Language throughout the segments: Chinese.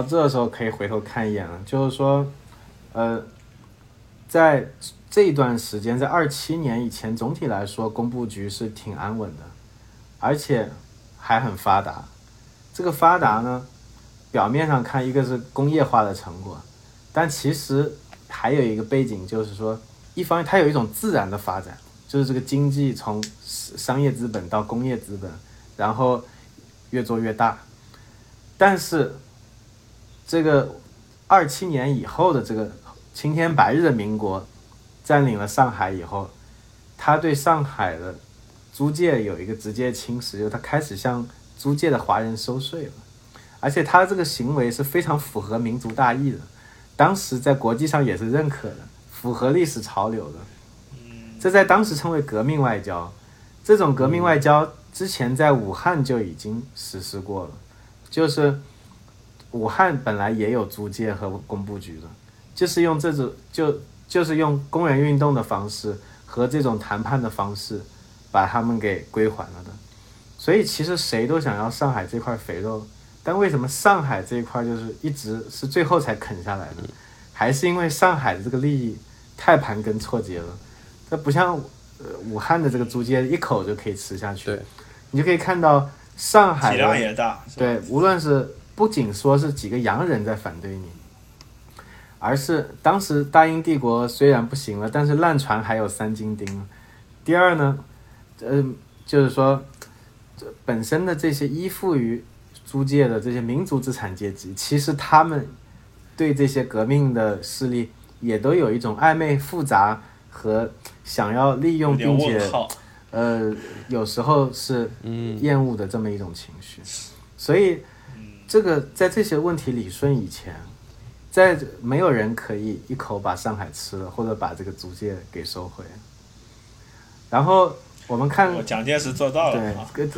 到这时候可以回头看一眼了，就是说，呃，在这段时间，在二七年以前，总体来说，工部局是挺安稳的，而且还很发达。这个发达呢，表面上看一个是工业化的成果，但其实还有一个背景，就是说，一方面它有一种自然的发展，就是这个经济从商业资本到工业资本，然后越做越大。但是这个二七年以后的这个青天白日的民国占领了上海以后，他对上海的租界有一个直接侵蚀，就是他开始向租界的华人收税了，而且他这个行为是非常符合民族大义的，当时在国际上也是认可的，符合历史潮流的。这在当时称为革命外交。这种革命外交之前在武汉就已经实施过了，就是武汉本来也有租界和工部局的，就是用这种就就是用工人运动的方式和这种谈判的方式把他们给归还了的。所以其实谁都想要上海这块肥肉，但为什么上海这一块就是一直是最后才啃下来的？还是因为上海的这个利益太盘根错节了，它不像呃武汉的这个租界一口就可以吃下去。对，你就可以看到上海体量也大，对，无论是不仅说是几个洋人在反对你，而是当时大英帝国虽然不行了，但是烂船还有三斤钉。第二呢，呃，就是说，这本身的这些依附于租界的这些民族资产阶级，其实他们对这些革命的势力也都有一种暧昧复杂和想要利用并且。呃，有时候是嗯厌恶的这么一种情绪，所以这个在这些问题理顺以前，在没有人可以一口把上海吃了，或者把这个租界给收回。然后我们看蒋介石做到对了对，，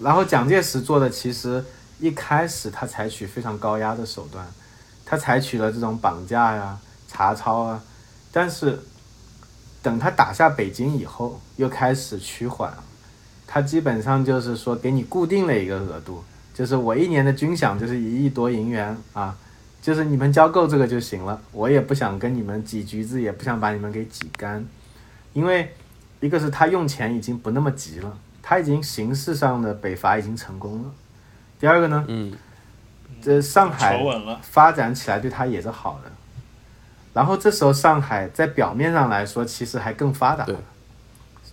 然后蒋介石做的其实一开始他采取非常高压的手段，他采取了这种绑架呀、查抄啊，但是等他打下北京以后，又开始趋缓，他基本上就是说给你固定了一个额度，就是我一年的军饷就是一亿多银元啊，就是你们交够这个就行了，我也不想跟你们挤橘子，也不想把你们给挤干，因为一个是他用钱已经不那么急了，他已经形式上的北伐已经成功了。第二个呢，嗯，这上海发展起来对他也是好的。然后这时候上海在表面上来说，其实还更发达对。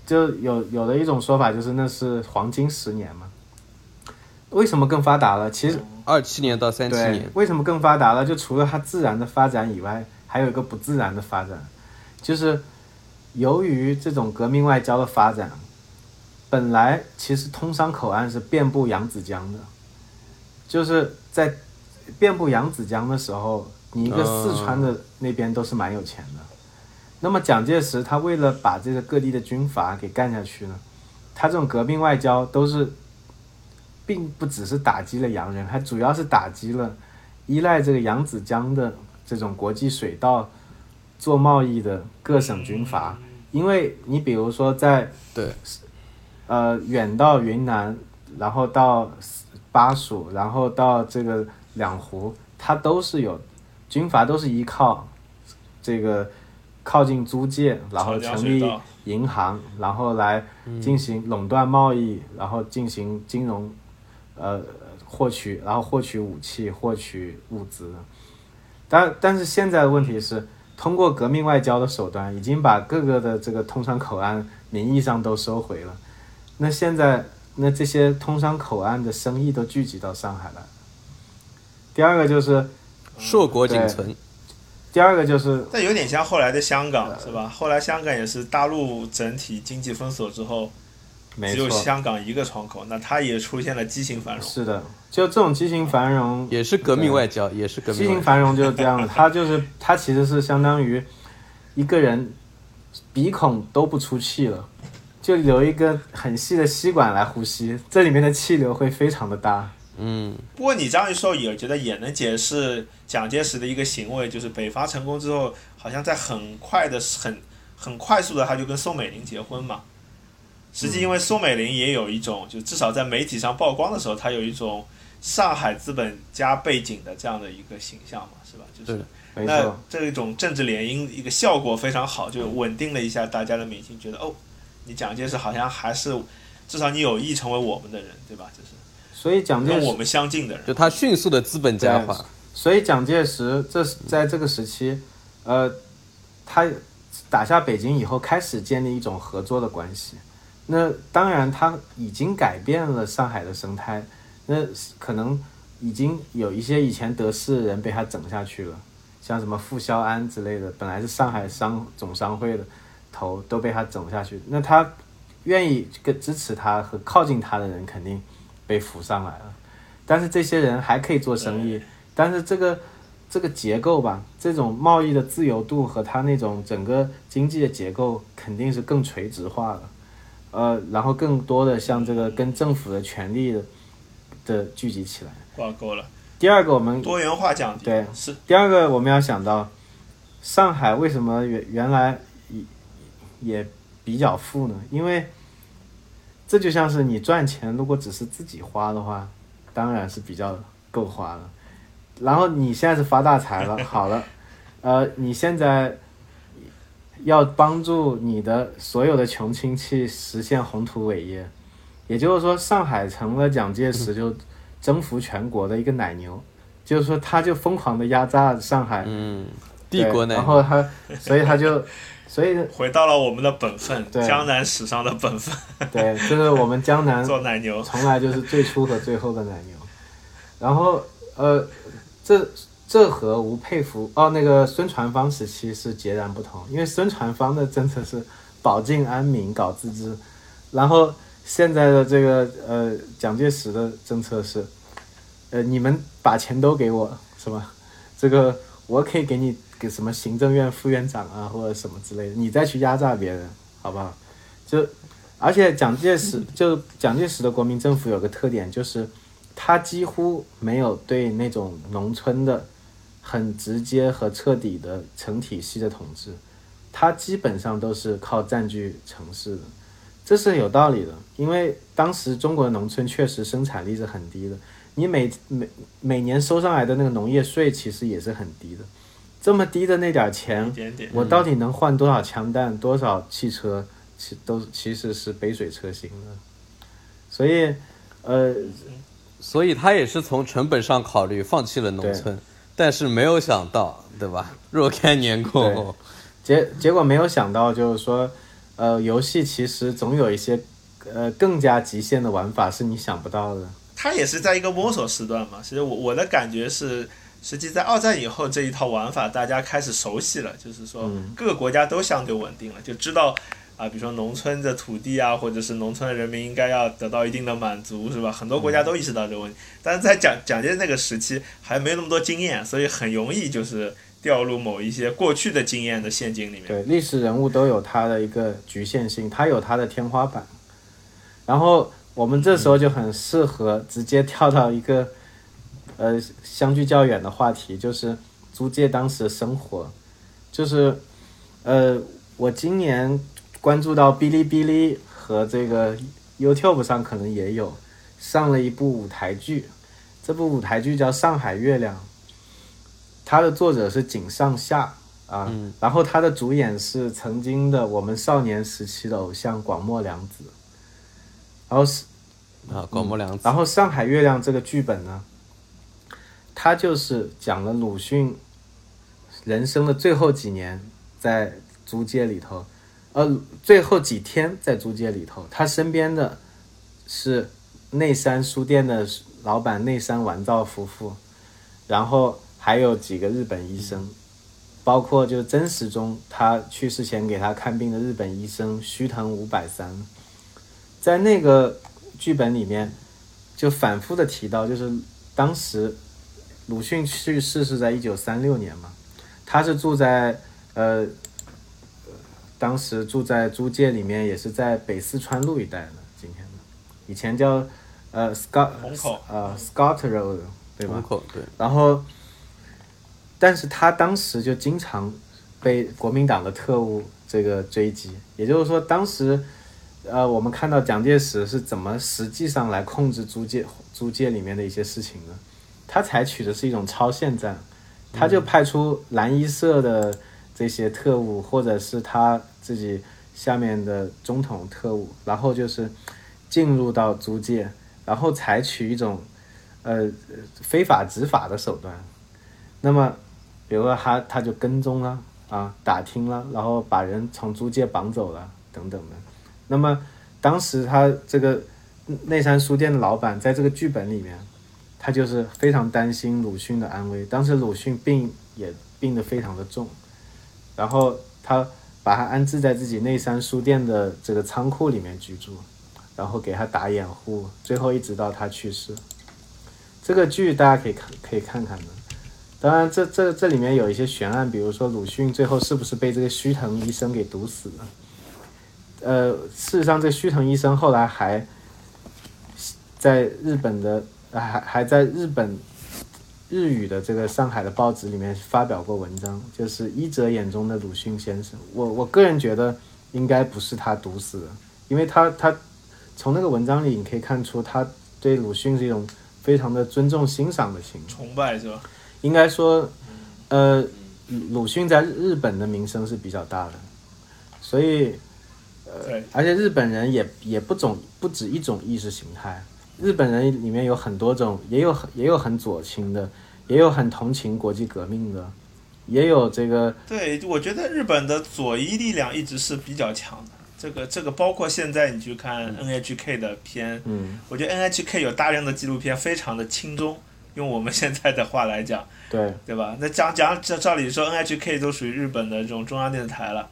就有有的一种说法就是那是黄金十年嘛。为什么更发达了？其实二七年到三七年，，为什么更发达了？就除了它自然的发展以外，还有一个不自然的发展，就是由于这种革命外交的发展，本来其实通商口岸是遍布扬子江的，就是在遍布扬子江的时候，你一个四川的那边都是蛮有钱的。那么蒋介石他为了把这个各地的军阀给干下去呢，他这种革命外交都是，并不只是打击了洋人，还主要是打击了依赖这个扬子江的这种国际水道做贸易的各省军阀。因为你比如说在对，呃远到云南，然后到巴蜀，然后到这个两湖，它都是有军阀都是依靠这个靠近租界，然后成立银行，然后来进行垄断贸易，然后进行金融，呃，获取，然后获取武器，获取物资。但但是现在的问题是，通过革命外交的手段，已经把各个的这个通商口岸名义上都收回了。那现在，那这些通商口岸的生意都聚集到上海来了。第二个就是，硕果仅存，第二个就是这有点像后来的香港，是吧？后来香港也是大陆整体经济封锁之后，只有香港一个窗口，那它也出现了畸形繁荣。是的，就这种畸形繁荣，也是革命外交，也是革命畸。形繁荣就是这样的，它就是它其实是相当于一个人鼻孔都不出气了，就留一个很细的吸管来呼吸，这里面的气流会非常的大。嗯，不过你这样一说，也觉得也能解释蒋介石的一个行为，就是北伐成功之后，好像在很快的、很很快速的，他就跟宋美龄结婚嘛。实际因为苏美龄也有一种，就至少在媒体上曝光的时候，她有一种上海资本家背景的这样的一个形象嘛，是吧？就是那这种政治联姻一个效果非常好，就稳定了一下大家的民心，觉得哦，你蒋介石好像还是至少你有意成为我们的人，对吧？就是所以蒋介石，跟我们相近的人。就他迅速的资本家化，所以蒋介石这是在这个时期，呃，他打下北京以后，开始建立一种合作的关系。那当然，他已经改变了上海的生态，那可能已经有一些以前得势的人被他整下去了，像什么傅肖安之类的，本来是上海商总商会的头，都被他整下去。那他愿意跟支持他和靠近他的人，肯定被扶上来了。但是这些人还可以做生意，但是这个这个结构吧，这种贸易的自由度和他那种整个经济的结构肯定是更垂直化了，呃，然后更多的像这个跟政府的权力的的聚集起来。挂钩了，第二个，我们多元化降低，对是第二个我们要想到，上海为什么原原来也也比较富呢？因为这就像是你赚钱，如果只是自己花的话，当然是比较够花了。然后你现在是发大财了，好了，呃，你现在要帮助你的所有的穷亲戚实现宏图伟业，也就是说，上海成了蒋介石就征服全国的一个奶牛，就是说他就疯狂的压榨上海，嗯，帝国奶牛。然后他，所以他就，所以回到了我们的本分，对。江南史上的本分，对，就是我们江南 做奶牛。从来就是最初和最后的奶牛。然后呃，这这和吴佩孚哦，那个孙传芳时期是截然不同，因为孙传芳的政策是保境安民、搞自治，然后现在的这个呃蒋介石的政策是，呃你们把钱都给我是吧？这个我可以给你给什么行政院副院长啊或者什么之类的，你再去压榨别人，好不好？就而且蒋介石 就蒋介石的国民政府有个特点，就是他几乎没有对那种农村的很直接和彻底的成体系的统治，它基本上都是靠占据城市的，这是有道理的，因为当时中国的农村确实生产力是很低的，你每每每年收上来的那个农业税其实也是很低的，这么低的那点钱，点点，我到底能换多少枪弹、多少汽车，其都其实是杯水车薪的。所以，呃，所以他也是从成本上考虑放弃了农村，但是没有想到，对吧？若干年过后，结结果没有想到，就是说，呃，游戏其实总有一些呃更加极限的玩法是你想不到的。它也是在一个摸索时段嘛。其实我我的感觉是，实际在二战以后这一套玩法大家开始熟悉了，就是说嗯各个国家都相对稳定了，就知道啊，比如说农村的土地啊，或者是农村的人民应该要得到一定的满足，是吧？很多国家都意识到这个问题，但是在蒋蒋介石那个时期还没有那么多经验，所以很容易就是掉入某一些过去的经验的陷阱里面。对，历史人物都有他的一个局限性，他有他的天花板。然后我们这时候就很适合直接跳到一个呃相距较远的话题，就是租界当时的生活。就是呃，我今年关注到哔哩哔哩和这个 YouTube 上可能也有上了一部舞台剧，这部舞台剧叫《上海月亮》，它的作者是井上夏。啊，然后它的主演是曾经的我们少年时期的偶像广末凉子，然后是，啊，广末凉子，然后《上海月亮》这个剧本呢，它就是讲了鲁迅人生的最后几年在租界里头，呃，最后几天在租界里头，他身边的是内山书店的老板内山完造夫妇，然后还有几个日本医生。包括就真实中他去世前给他看病的日本医生须藤五百三，在那个剧本里面就反复的提到，就是当时鲁迅去世是在一九三六年嘛，他是住在呃，当时住在租界里面，也是在北四川路一带的，今天的以前叫呃 Scott 呃 Scott Road 对吧虹？口对，然后，但是他当时就经常被国民党的特务这个追击，也就是说，当时，呃，我们看到蒋介石是怎么实际上来控制租界租界里面的一些事情呢。他采取的是一种超限战，他就派出蓝衣社的这些特务，或者是他自己下面的中统特务，然后就是进入到租界，然后采取一种呃非法执法的手段。那么，比如说他他就跟踪了啊，打听了，然后把人从租界绑走了等等的。那么当时他这个内山书店的老板在这个剧本里面。他就是非常担心鲁迅的安危，当时鲁迅病也病得非常的重，然后他把他安置在自己内山书店的这个仓库里面居住，然后给他打掩护，最后一直到他去世。这个剧大家可以看可以看看的，当然这这这里面有一些悬案，比如说鲁迅最后是不是被这个须藤医生给毒死了？呃，事实上这须藤医生后来还在日本的。还还在日本日语的这个上海的报纸里面发表过文章，就是一哲眼中的鲁迅先生。我我个人觉得应该不是他毒死的，因为他他从那个文章里你可以看出他对鲁迅是一种非常的尊重欣赏的情崇拜是吧？应该说，呃，鲁迅在日本的名声是比较大的，所以呃，而且日本人也也不总不止一种意识形态。日本人里面有很多种，也有很也有很左倾的，也有很同情国际革命的，也有这个。对，我觉得日本的左翼力量一直是比较强的。这个这个包括现在你去看 NHK 的片，嗯，我觉得 NHK 有大量的纪录片非常的轻中，用我们现在的话来讲，对对吧？那讲讲照照理说 NHK 都属于日本的这种中央电视台了，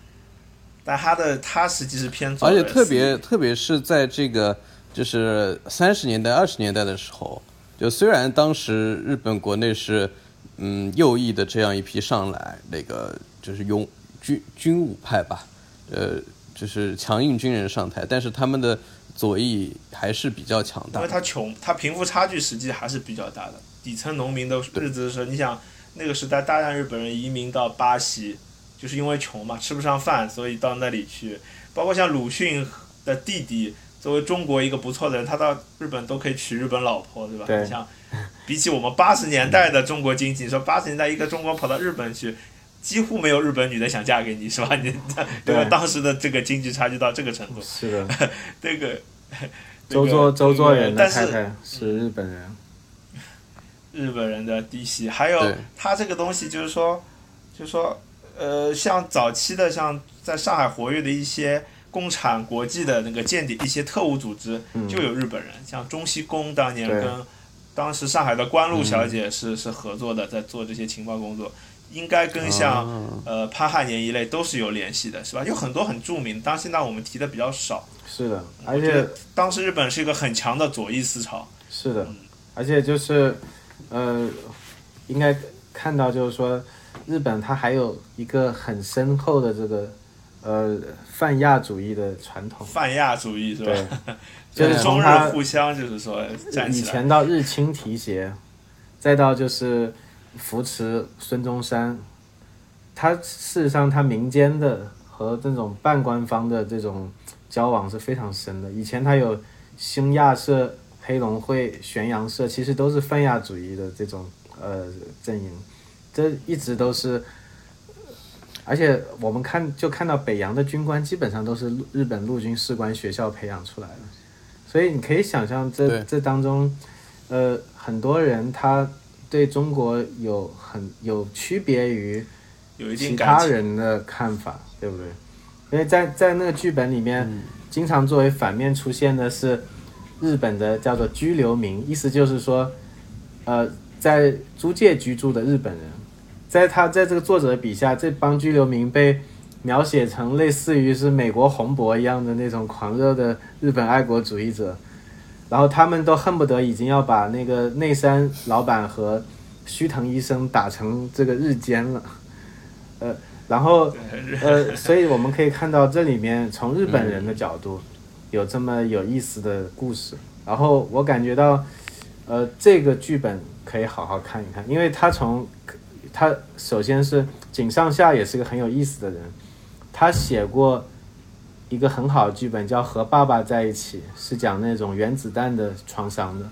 但它的它实际是偏左，而且特别特别是在这个。就是三十年代、二十年代的时候，就虽然当时日本国内是，嗯，右翼的这样一批上来，那个就是拥军军武派吧，呃，就是强硬军人上台，但是他们的左翼还是比较强大。因为他穷，他贫富差距实际还是比较大的。底层农民的日子的时候，你想那个时代，大量日本人移民到巴西，就是因为穷嘛，吃不上饭，所以到那里去。包括像鲁迅的弟弟。作为中国一个不错的人，他到日本都可以娶日本老婆，对吧？对。像比起我们八十年代的中国经济，你说八十年代一个中国跑到日本去，几乎没有日本女的想嫁给你，是吧？你对吧？当时的这个经济差距到这个程度。是的。这个。周作周作人的太太是日本人。日本人的嫡系，还有他这个东西就是说，就是说，呃，像早期的像在上海活跃的一些。共产国际的那个间谍，一些特务组织就有日本人，像中西宫当年跟当时上海的关露小姐是是合作的，在做这些情报工作，应该跟像呃潘汉年一类都是有联系的，是吧？有很多很著名，当现在我们提的比较少。是的，而且当时日本是一个很强的左翼思潮。是的，而且就是呃，应该看到就是说，日本它还有一个很深厚的这个。呃，泛亚主义的传统，泛亚主义是吧？对，就是中日互相，就是说，以前到日清提携，再到就是扶持孙中山，他事实上他民间的和这种半官方的这种交往是非常深的。以前他有兴亚社、黑龙会、玄阳社，其实都是泛亚主义的这种呃阵营，这一直都是。而且我们看，就看到北洋的军官基本上都是日本陆军士官学校培养出来的，所以你可以想象这这当中，呃，很多人他对中国有很有区别于其他人的看法，对不对？因为在在那个剧本里面，经常作为反面出现的是日本的叫做居留民，意思就是说，呃，在租界居住的日本人。在他在这个作者的笔下，这帮居留民被描写成类似于是美国红博一样的那种狂热的日本爱国主义者，然后他们都恨不得已经要把那个内山老板和须藤医生打成这个日奸了，呃，然后呃，所以我们可以看到这里面从日本人的角度有这么有意思的故事，然后我感觉到，呃，这个剧本可以好好看一看，因为他从。他首先是井上下也是个很有意思的人，他写过一个很好的剧本叫《和爸爸在一起》，是讲那种原子弹的创伤的。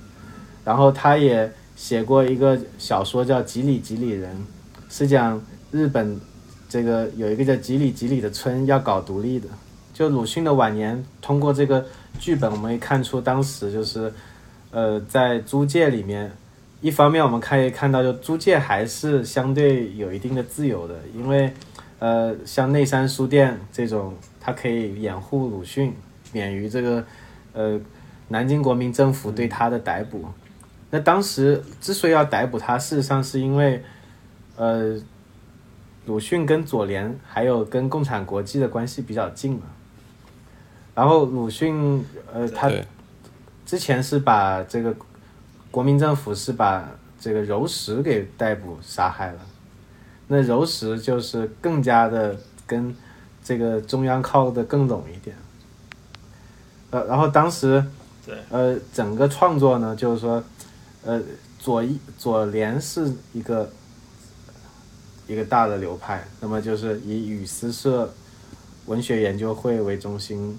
然后他也写过一个小说叫《吉里吉里人》，是讲日本这个有一个叫吉里吉里的村要搞独立的。就鲁迅的晚年，通过这个剧本，我们可以看出当时就是，呃，在租界里面，一方面我们可以看到，就租界还是相对有一定的自由的，因为，呃，像内山书店这种，它可以掩护鲁迅免于这个，呃，南京国民政府对他的逮捕。那当时之所以要逮捕他，事实上是因为，呃，鲁迅跟左联还有跟共产国际的关系比较近嘛。然后鲁迅，呃，他之前是把这个国民政府是把这个柔石给逮捕杀害了，那柔石就是更加的跟这个中央靠得更拢一点。呃，然后当时，对，呃，整个创作呢，就是说，呃，左一左联是一个一个大的流派，那么就是以语丝社文学研究会为中心，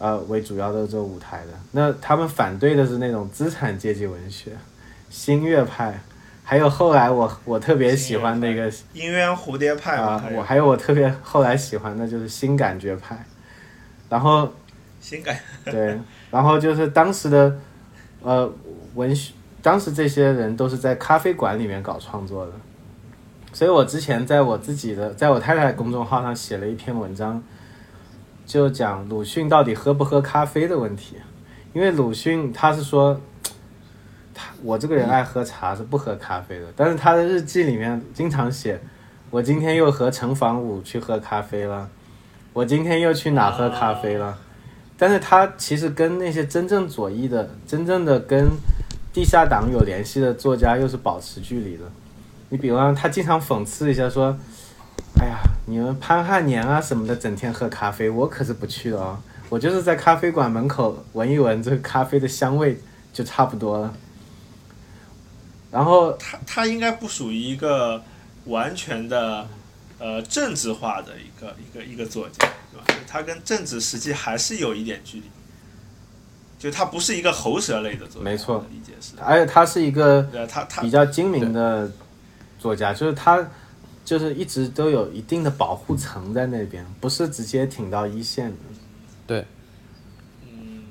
呃，为主要的这个舞台的。那他们反对的是那种资产阶级文学，新月派，还有后来我我特别喜欢那个音渊蝴蝶派，啊我还有。我特别后来喜欢的就是新感觉派，然后新感。对，然后就是当时的呃文学，当时这些人都是在咖啡馆里面搞创作的，所以我之前在我自己的，在我太太的公众号上写了一篇文章，就讲鲁迅到底喝不喝咖啡的问题，因为鲁迅他是说。他我这个人爱喝茶，是不喝咖啡的。但是他的日记里面经常写，我今天又和陈房武去喝咖啡了，我今天又去哪喝咖啡了。但是他其实跟那些真正左翼的、真正的跟地下党有联系的作家又是保持距离的。你比方他经常讽刺一下说：“哎呀，你们潘汉年啊什么的，整天喝咖啡，我可是不去的哦。我就是在咖啡馆门口闻一闻这个咖啡的香味就差不多了。”然后他他应该不属于一个完全的呃政治化的一个一个一个作家，对吧？他跟政治实际还是有一点距离，就他不是一个喉舌类的作家，没错理解是，而且他是一个对他他比较精明的作家，就是他就是一直都有一定的保护层在那边，不是直接挺到一线的。对，嗯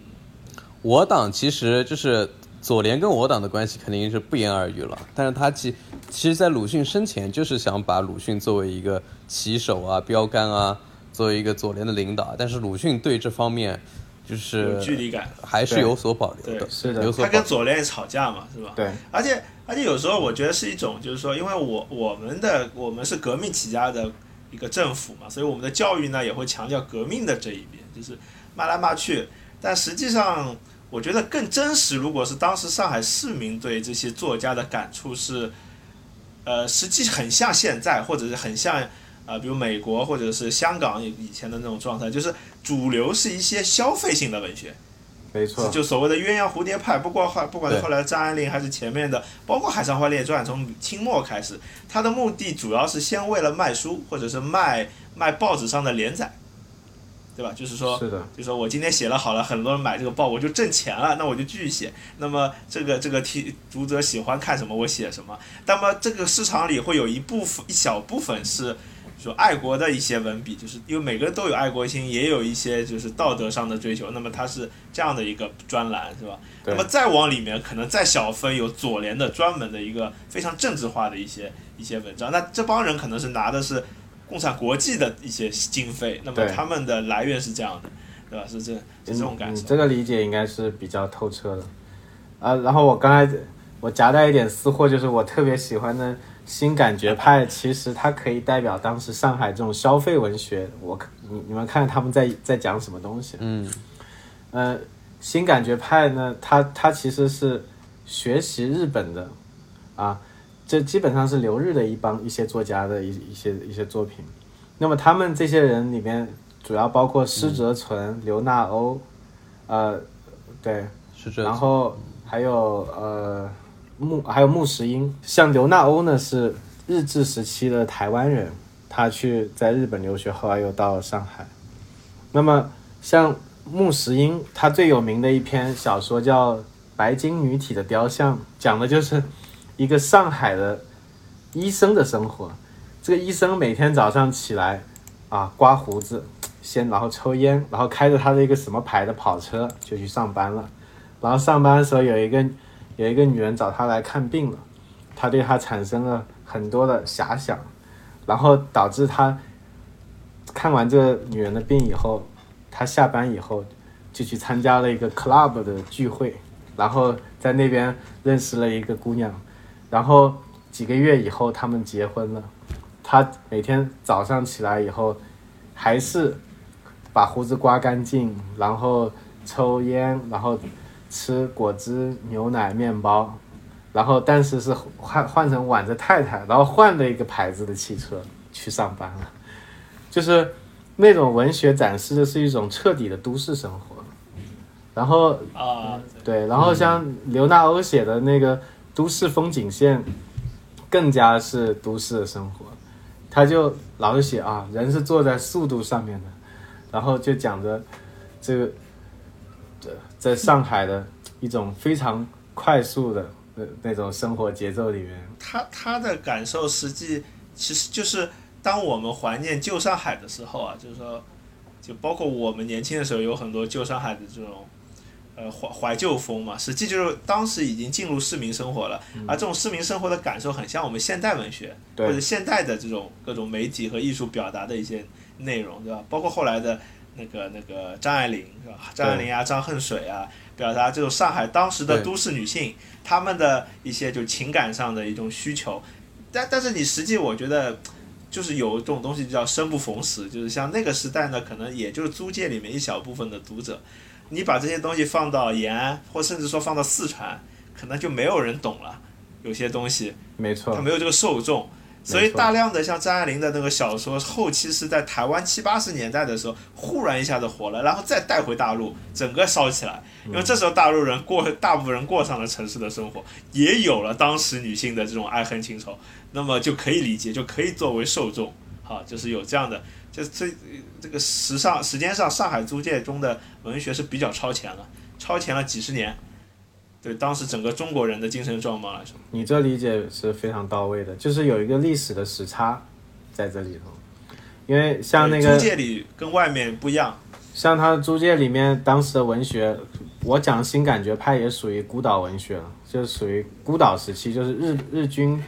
我党其实就是左联跟我党的关系肯定是不言而喻了，但是他其其实，在鲁迅生前就是想把鲁迅作为一个旗手啊、标杆啊，作为一个左联的领导，但是鲁迅对这方面就是有距离感，还是有所保留的，对是的有所保留。他跟左联也吵架嘛，是吧？对，而且而且有时候我觉得是一种，就是说，因为我我们的我们是革命起家的一个政府嘛，所以我们的教育呢也会强调革命的这一边，就是骂来骂去。但实际上，我觉得更真实，如果是当时上海市民对这些作家的感触是，呃，实际很像现在，或者是很像。啊、比如美国或者是香港以前的那种状态，就是主流是一些消费性的文学，没错，就所谓的鸳鸯蝴蝶派，不过后不管是后来张爱玲还是前面的，包括《海上花列传》，从清末开始，它的目的主要是先为了卖书，或者是卖卖报纸上的连载，对吧？就是说，是的，就说我今天写了好了，很多人买这个报，我就挣钱了，那我就继续写。那么这个这个题读者喜欢看什么，我写什么。那么这个市场里会有一部分一小部分是。说爱国的一些文笔，就是因为每个人都有爱国心，也有一些就是道德上的追求。那么它是这样的一个专栏，是吧？那么再往里面，可能再小分有左联的专门的一个非常政治化的一些一些文章。那这帮人可能是拿的是共产国际的一些经费，那么他们的来源是这样的，对吧？是这是这种感受。你这个理解应该是比较透彻的。啊，然后我刚才我夹带一点私货，就是我特别喜欢的新感觉派，其实它可以代表当时上海这种消费文学。我你你们看他们在在讲什么东西？嗯，呃，新感觉派呢，它它其实是学习日本的，啊，这基本上是留日的一帮一些作家的一一些一些作品。那么他们这些人里面，主要包括施哲存、刘纳欧，呃，对，然后还有呃穆还有穆石英，像刘纳欧呢是日治时期的台湾人，他去在日本留学，后来又到了上海。那么像穆石英，他最有名的一篇小说叫《白金女体的雕像》，讲的就是一个上海的医生的生活。这个医生每天早上起来啊，刮胡子，先然后抽烟，然后开着他的一个什么牌的跑车就去上班了。然后上班的时候有一个有一个女人找他来看病了，他对他产生了很多的遐想，然后导致他看完这个女人的病以后，他下班以后就去参加了一个 club 的聚会，然后在那边认识了一个姑娘，然后几个月以后他们结婚了。他每天早上起来以后，还是把胡子刮干净，然后抽烟，然后吃果汁、牛奶、面包，然后但是是换换成挽着太太，然后换了一个牌子的汽车去上班了，就是那种文学展示的是一种彻底的都市生活，然后啊，对，然后像刘纳欧写的那个都市风景线，更加是都市的生活。他就老是写啊，人是坐在速度上面的，然后就讲着这个在在上海的一种非常快速的那那种生活节奏里面，他他的感受实际其实就是当我们怀念旧上海的时候啊，就是说，就包括我们年轻的时候有很多旧上海的这种。呃，怀怀旧风嘛，实际就是当时已经进入市民生活了，而这种市民生活的感受很像我们现代文学或者现代的这种各种媒体和艺术表达的一些内容，对吧？包括后来的那个那个张爱玲是吧？张爱玲啊，张恨水啊，表达这种上海当时的都市女性她们的一些就情感上的一种需求，但但是你实际我觉得就是有这种东西叫生不逢时，就是像那个时代呢，可能也就是租界里面一小部分的读者。你把这些东西放到延安，或甚至说放到四川，可能就没有人懂了。有些东西，没错，它没有这个受众，所以大量的像张爱玲的那个小说，后期是在台湾七八十年代的时候，忽然一下子火了，然后再带回大陆，整个烧起来。因为这时候大陆人过，大部分人过上了城市的生活，也有了当时女性的这种爱恨情仇，那么就可以理解，就可以作为受众，好，就是有这样的。就这这个时尚时间上，上海租界中的文学是比较超前了，超前了几十年。对当时整个中国人的精神状况来说，你这理解是非常到位的，就是有一个历史的时差在这里头。因为像那个租界里跟外面不一样，像他租界里面当时的文学，我讲新感觉派也属于孤岛文学了，就属于孤岛时期，就是日日军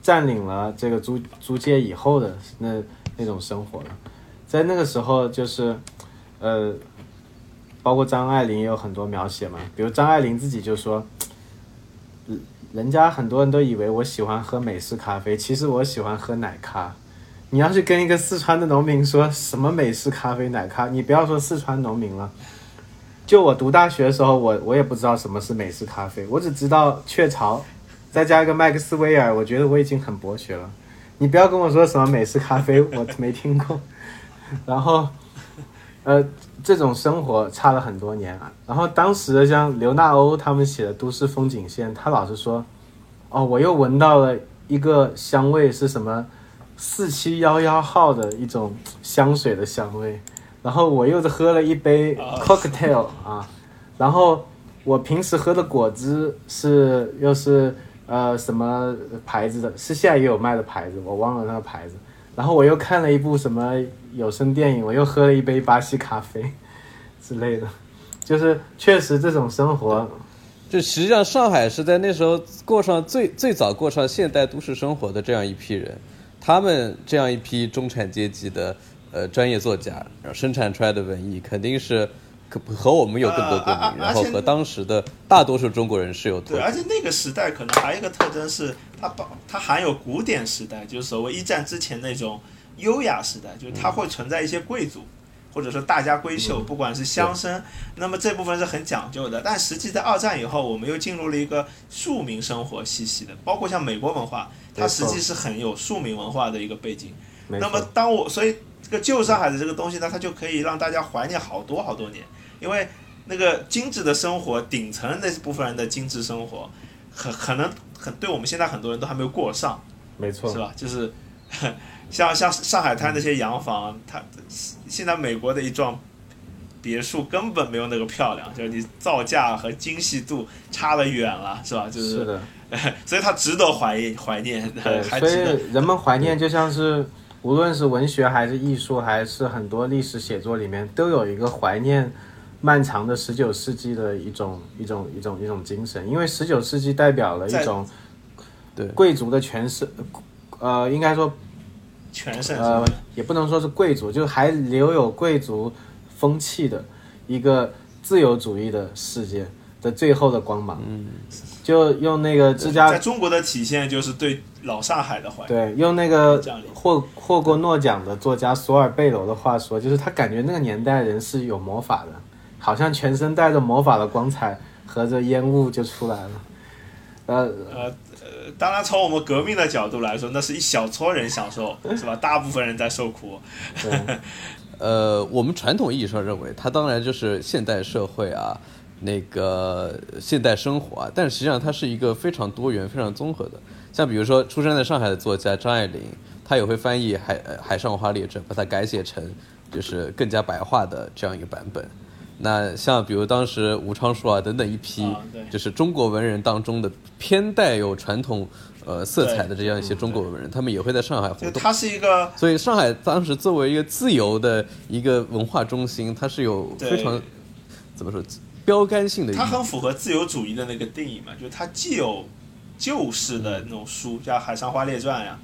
占领了这个租租界以后的那。那种生活了，在那个时候就是，呃，包括张爱玲也有很多描写嘛，比如张爱玲自己就说，人家很多人都以为我喜欢喝美式咖啡，其实我喜欢喝奶咖。你要是跟一个四川的农民说什么美式咖啡奶咖，你不要说四川农民了，就我读大学的时候，我我也不知道什么是美式咖啡，我只知道雀巢，再加一个麦克斯威尔，我觉得我已经很博学了。你不要跟我说什么美式咖啡，我没听过。然后，呃，这种生活差了很多年啊。然后当时的像刘纳欧他们写的都市风景线，他老是说，哦，我又闻到了一个香味，是什么四七幺幺号的一种香水的香味。然后我又是喝了一杯 cocktail 啊，然后我平时喝的果汁是又是。呃，什么牌子的？是现在也有卖的牌子，我忘了那个牌子。然后我又看了一部什么有声电影，我又喝了一杯巴西咖啡之类的。就是确实这种生活，就实际上上海是在那时候过上最最早过上现代都市生活的这样一批人，他们这样一批中产阶级的呃专业作家，生产出来的文艺肯定是。可和我们有更多共鸣，然后和当时的大多数中国人是有对，而且那个时代可能还有一个特征是，它包它含有古典时代，就是所谓一战之前那种优雅时代，就是它会存在一些贵族，或者说大家闺秀，不管是乡绅，那么这部分是很讲究的。但实际在二战以后，我们又进入了一个庶民生活气息的，包括像美国文化，它实际是很有庶民文化的一个背景。那么当我所以。这个旧上海的这个东西呢，它就可以让大家怀念好多好多年，因为那个精致的生活，顶层那部分人的精致生活，可可能很对我们现在很多人都还没有过上，没错，是吧？就是 像像上海滩那些洋房，它现在美国的一幢别墅根本没有那个漂亮，就是你造价和精细度差得远了，是吧？就是是的，所以它值得怀怀念，还，所以人们怀念就像是无论是文学还是艺术，还是很多历史写作里面，都有一个怀念漫长的十九世纪的一种一种一种一种精神，因为十九世纪代表了一种对。贵族的权势，呃，应该说。权势，呃，也不能说是贵族，就还留有贵族风气的一个自由主义的世界的最后的光芒。嗯，就用那个芝加在中国的体现就是对老上海的怀对，用那个获获过诺奖的作家索尔贝罗的话说，就是他感觉那个年代人是有魔法的，好像全身带着魔法的光彩，和着烟雾就出来了。呃呃呃。当然，从我们革命的角度来说，那是一小撮人享受，是吧？大部分人在受苦。呃，我们传统意义上认为，它当然就是现代社会啊，那个现代生活啊，但实际上它是一个非常多元、非常综合的。像比如说，出生在上海的作家张爱玲，她也会翻译《海海上花列传》，把它改写成就是更加白话的这样一个版本。那像比如当时吴昌硕啊等等一批，就是中国文人当中的偏带有传统呃色彩的这样一些中国文人，他们也会在上海活动。它是一个，所以上海当时作为一个自由的一个文化中心，它是有非常怎么说标杆性的。它很符合自由主义的那个定义嘛，就是它既有旧式的那种书，像《海上花列传》呀。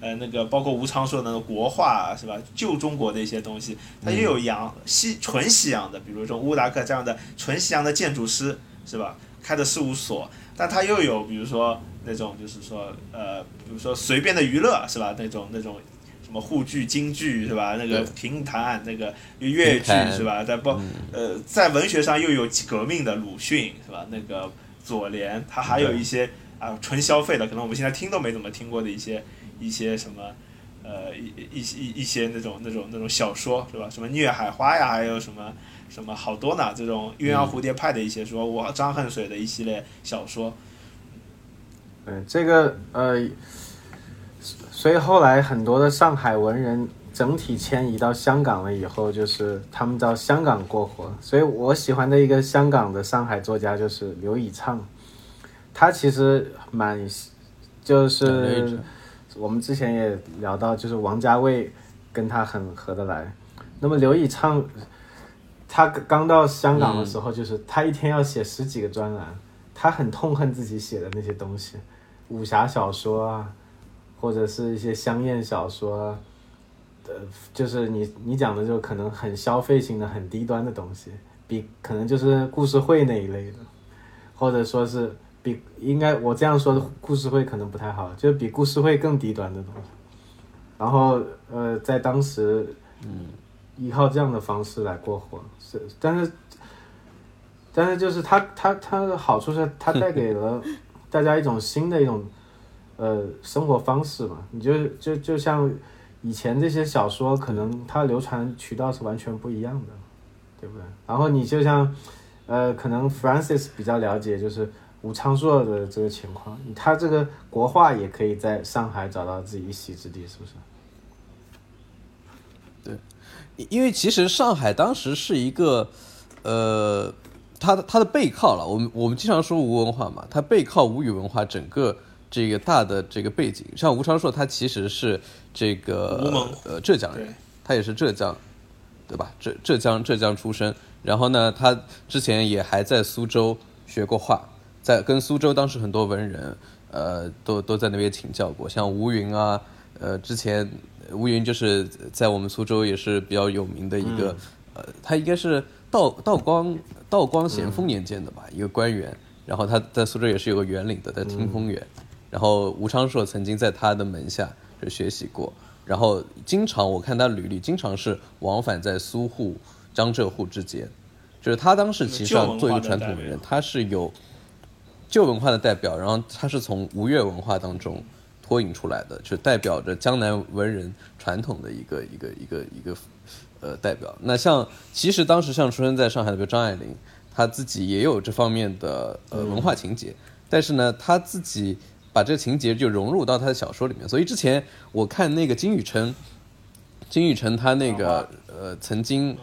呃，那个包括吴昌硕的国画是吧？旧中国的一些东西，它也有洋西纯西洋的，比如说乌达克这样的纯西洋的建筑师是吧？开的事务所，但他又有比如说那种就是说呃，比如说随便的娱乐是吧？那种那种什么沪剧、京剧是吧？那个评弹那个粤剧是吧？在包呃在文学上又有革命的鲁迅是吧？那个左联，他还有一些啊纯消费的，可能我们现在听都没怎么听过的一些。一些什么，呃，一一一一些那种那种那种小说是吧？什么虐海花呀，还有什么什么好多呢？这种鸳鸯蝴蝶派的一些说，我张恨水的一系列小说。嗯，这个呃，所以后来很多的上海文人整体迁移到香港了以后，就是他们到香港过活。所以我喜欢的一个香港的上海作家就是刘以畅，他其实蛮就是。我们之前也聊到，就是王家卫跟他很合得来。那么刘以畅，他刚到香港的时候，就是他一天要写十几个专栏，他很痛恨自己写的那些东西，武侠小说啊，或者是一些香艳小说，呃，就是你你讲的就可能很消费性的、很低端的东西，比可能就是故事会那一类的，或者说是。比应该我这样说的故事会可能不太好，就是比故事会更低端的东西。然后呃，在当时，嗯，依靠这样的方式来过活，是，但是，但是就是它它它的好处是它带给了 大家一种新的一种呃生活方式嘛。你就就就像以前这些小说，可能它流传渠道是完全不一样的，对不对？然后你就像呃，可能 Francis 比较了解，就是。吴昌硕的这个情况，他这个国画也可以在上海找到自己一席之地，是不是？对，因为其实上海当时是一个，呃，它的它的背靠了，我们我们经常说吴文化嘛，它背靠吴语文化整个这个大的这个背景。像吴昌硕，他其实是这个呃浙江人，他也是浙江，对吧？浙浙江浙江出生，然后呢，他之前也还在苏州学过画。在跟苏州当时很多文人，呃，都都在那边请教过，像吴云啊，呃，之前吴云就是在我们苏州也是比较有名的一个，呃，他应该是道道光道光咸丰年间的吧，一个官员，然后他在苏州也是有个园林的，在听风园，然后吴昌硕曾经在他的门下就学习过，然后经常我看他履历，经常是往返在苏沪、江浙沪之间，就是他当时其实上做一个传统文人，他是有。旧文化的代表，然后它是从吴越文化当中脱颖出来的，就代表着江南文人传统的一个一个一个一个呃代表。那像其实当时像出生在上海的，比如张爱玲，她自己也有这方面的呃文化情节，但是呢，她自己把这个情节就融入到她的小说里面。所以之前我看那个金宇澄，金宇澄他那个呃曾经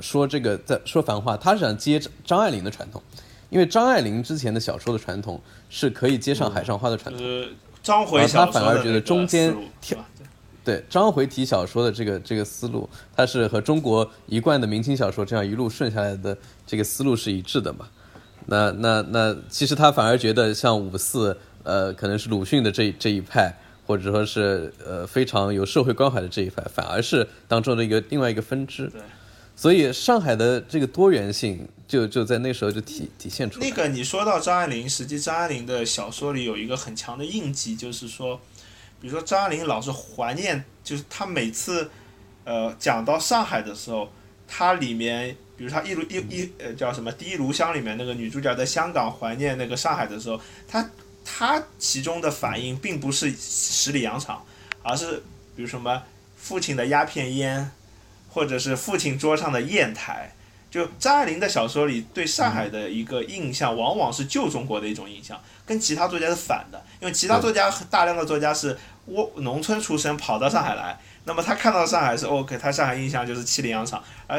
说这个在说繁花，他是想接张爱玲的传统，因为张爱玲之前的小说的传统是可以接上海上花的传统。就是章回小说他反而觉得中间跳。对张回体小说的这个这个思路，它是和中国一贯的明清小说这样一路顺下来的这个思路是一致的嘛？那那那，其实他反而觉得像五四，呃，可能是鲁迅的这这一派，或者说是呃非常有社会关怀的这一派，反而是当中的一个另外一个分支。对，所以上海的这个多元性就就在那时候就体体现出来。那个你说到张爱玲，实际张爱玲的小说里有一个很强的印记，就是说。比如说张爱玲老是怀念，就是她每次，呃，讲到上海的时候，她里面，比如她一炉一一呃叫什么《第一炉香》里面那个女主角在香港怀念那个上海的时候，她她其中的反应并不是十里洋场，而是比如什么父亲的鸦片烟，或者是父亲桌上的砚台。就张爱玲的小说里对上海的一个印象，往往是旧中国的一种印象，跟其他作家是反的。因为其他作家大量的作家是我农村出身跑到上海来，那么他看到上海是 OK，他上海印象就是七里洋场。而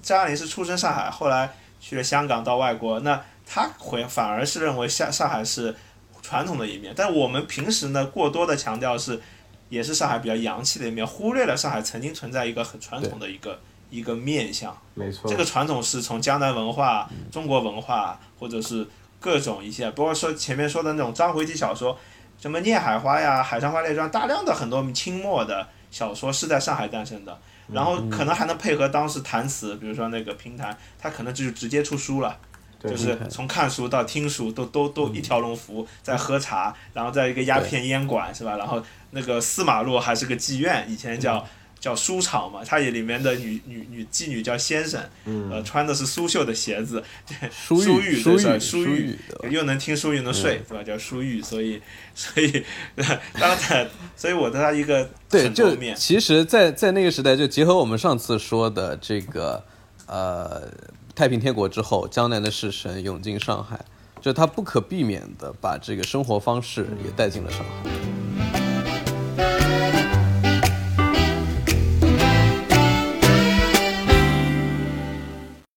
张爱玲是出生上海，后来去了香港到外国，那他回反而是认为上上海是传统的一面。但我们平时呢，过多的强调是，也是上海比较洋气的一面，忽略了上海曾经存在一个很传统的一个。一个面相，没错，这个传统是从江南文化、中国文化，或者是各种一些，包括说前面说的那种章回体小说，什么《孽海花》呀，《海上花列传》，大量的很多清末的小说是在上海诞生的，然后可能还能配合当时弹词，比如说那个评弹，它可能就是直接出书了，就是从看书到听书都都都一条龙服务，在喝茶，然后在一个鸦片烟馆是吧？然后那个四马路还是个妓院，以前叫。叫书场嘛，它也里面的女女女妓女叫先生，呃，穿的是苏绣的鞋子，苏玉，苏玉，苏玉，又能听书又能睡，对吧？叫书玉，所以，所以，当然，所以我的他一个对，就其实，在在那个时代，就结合我们上次说的这个，呃，太平天国之后，江南的士绅涌进上海，就他不可避免的把这个生活方式也带进了上海。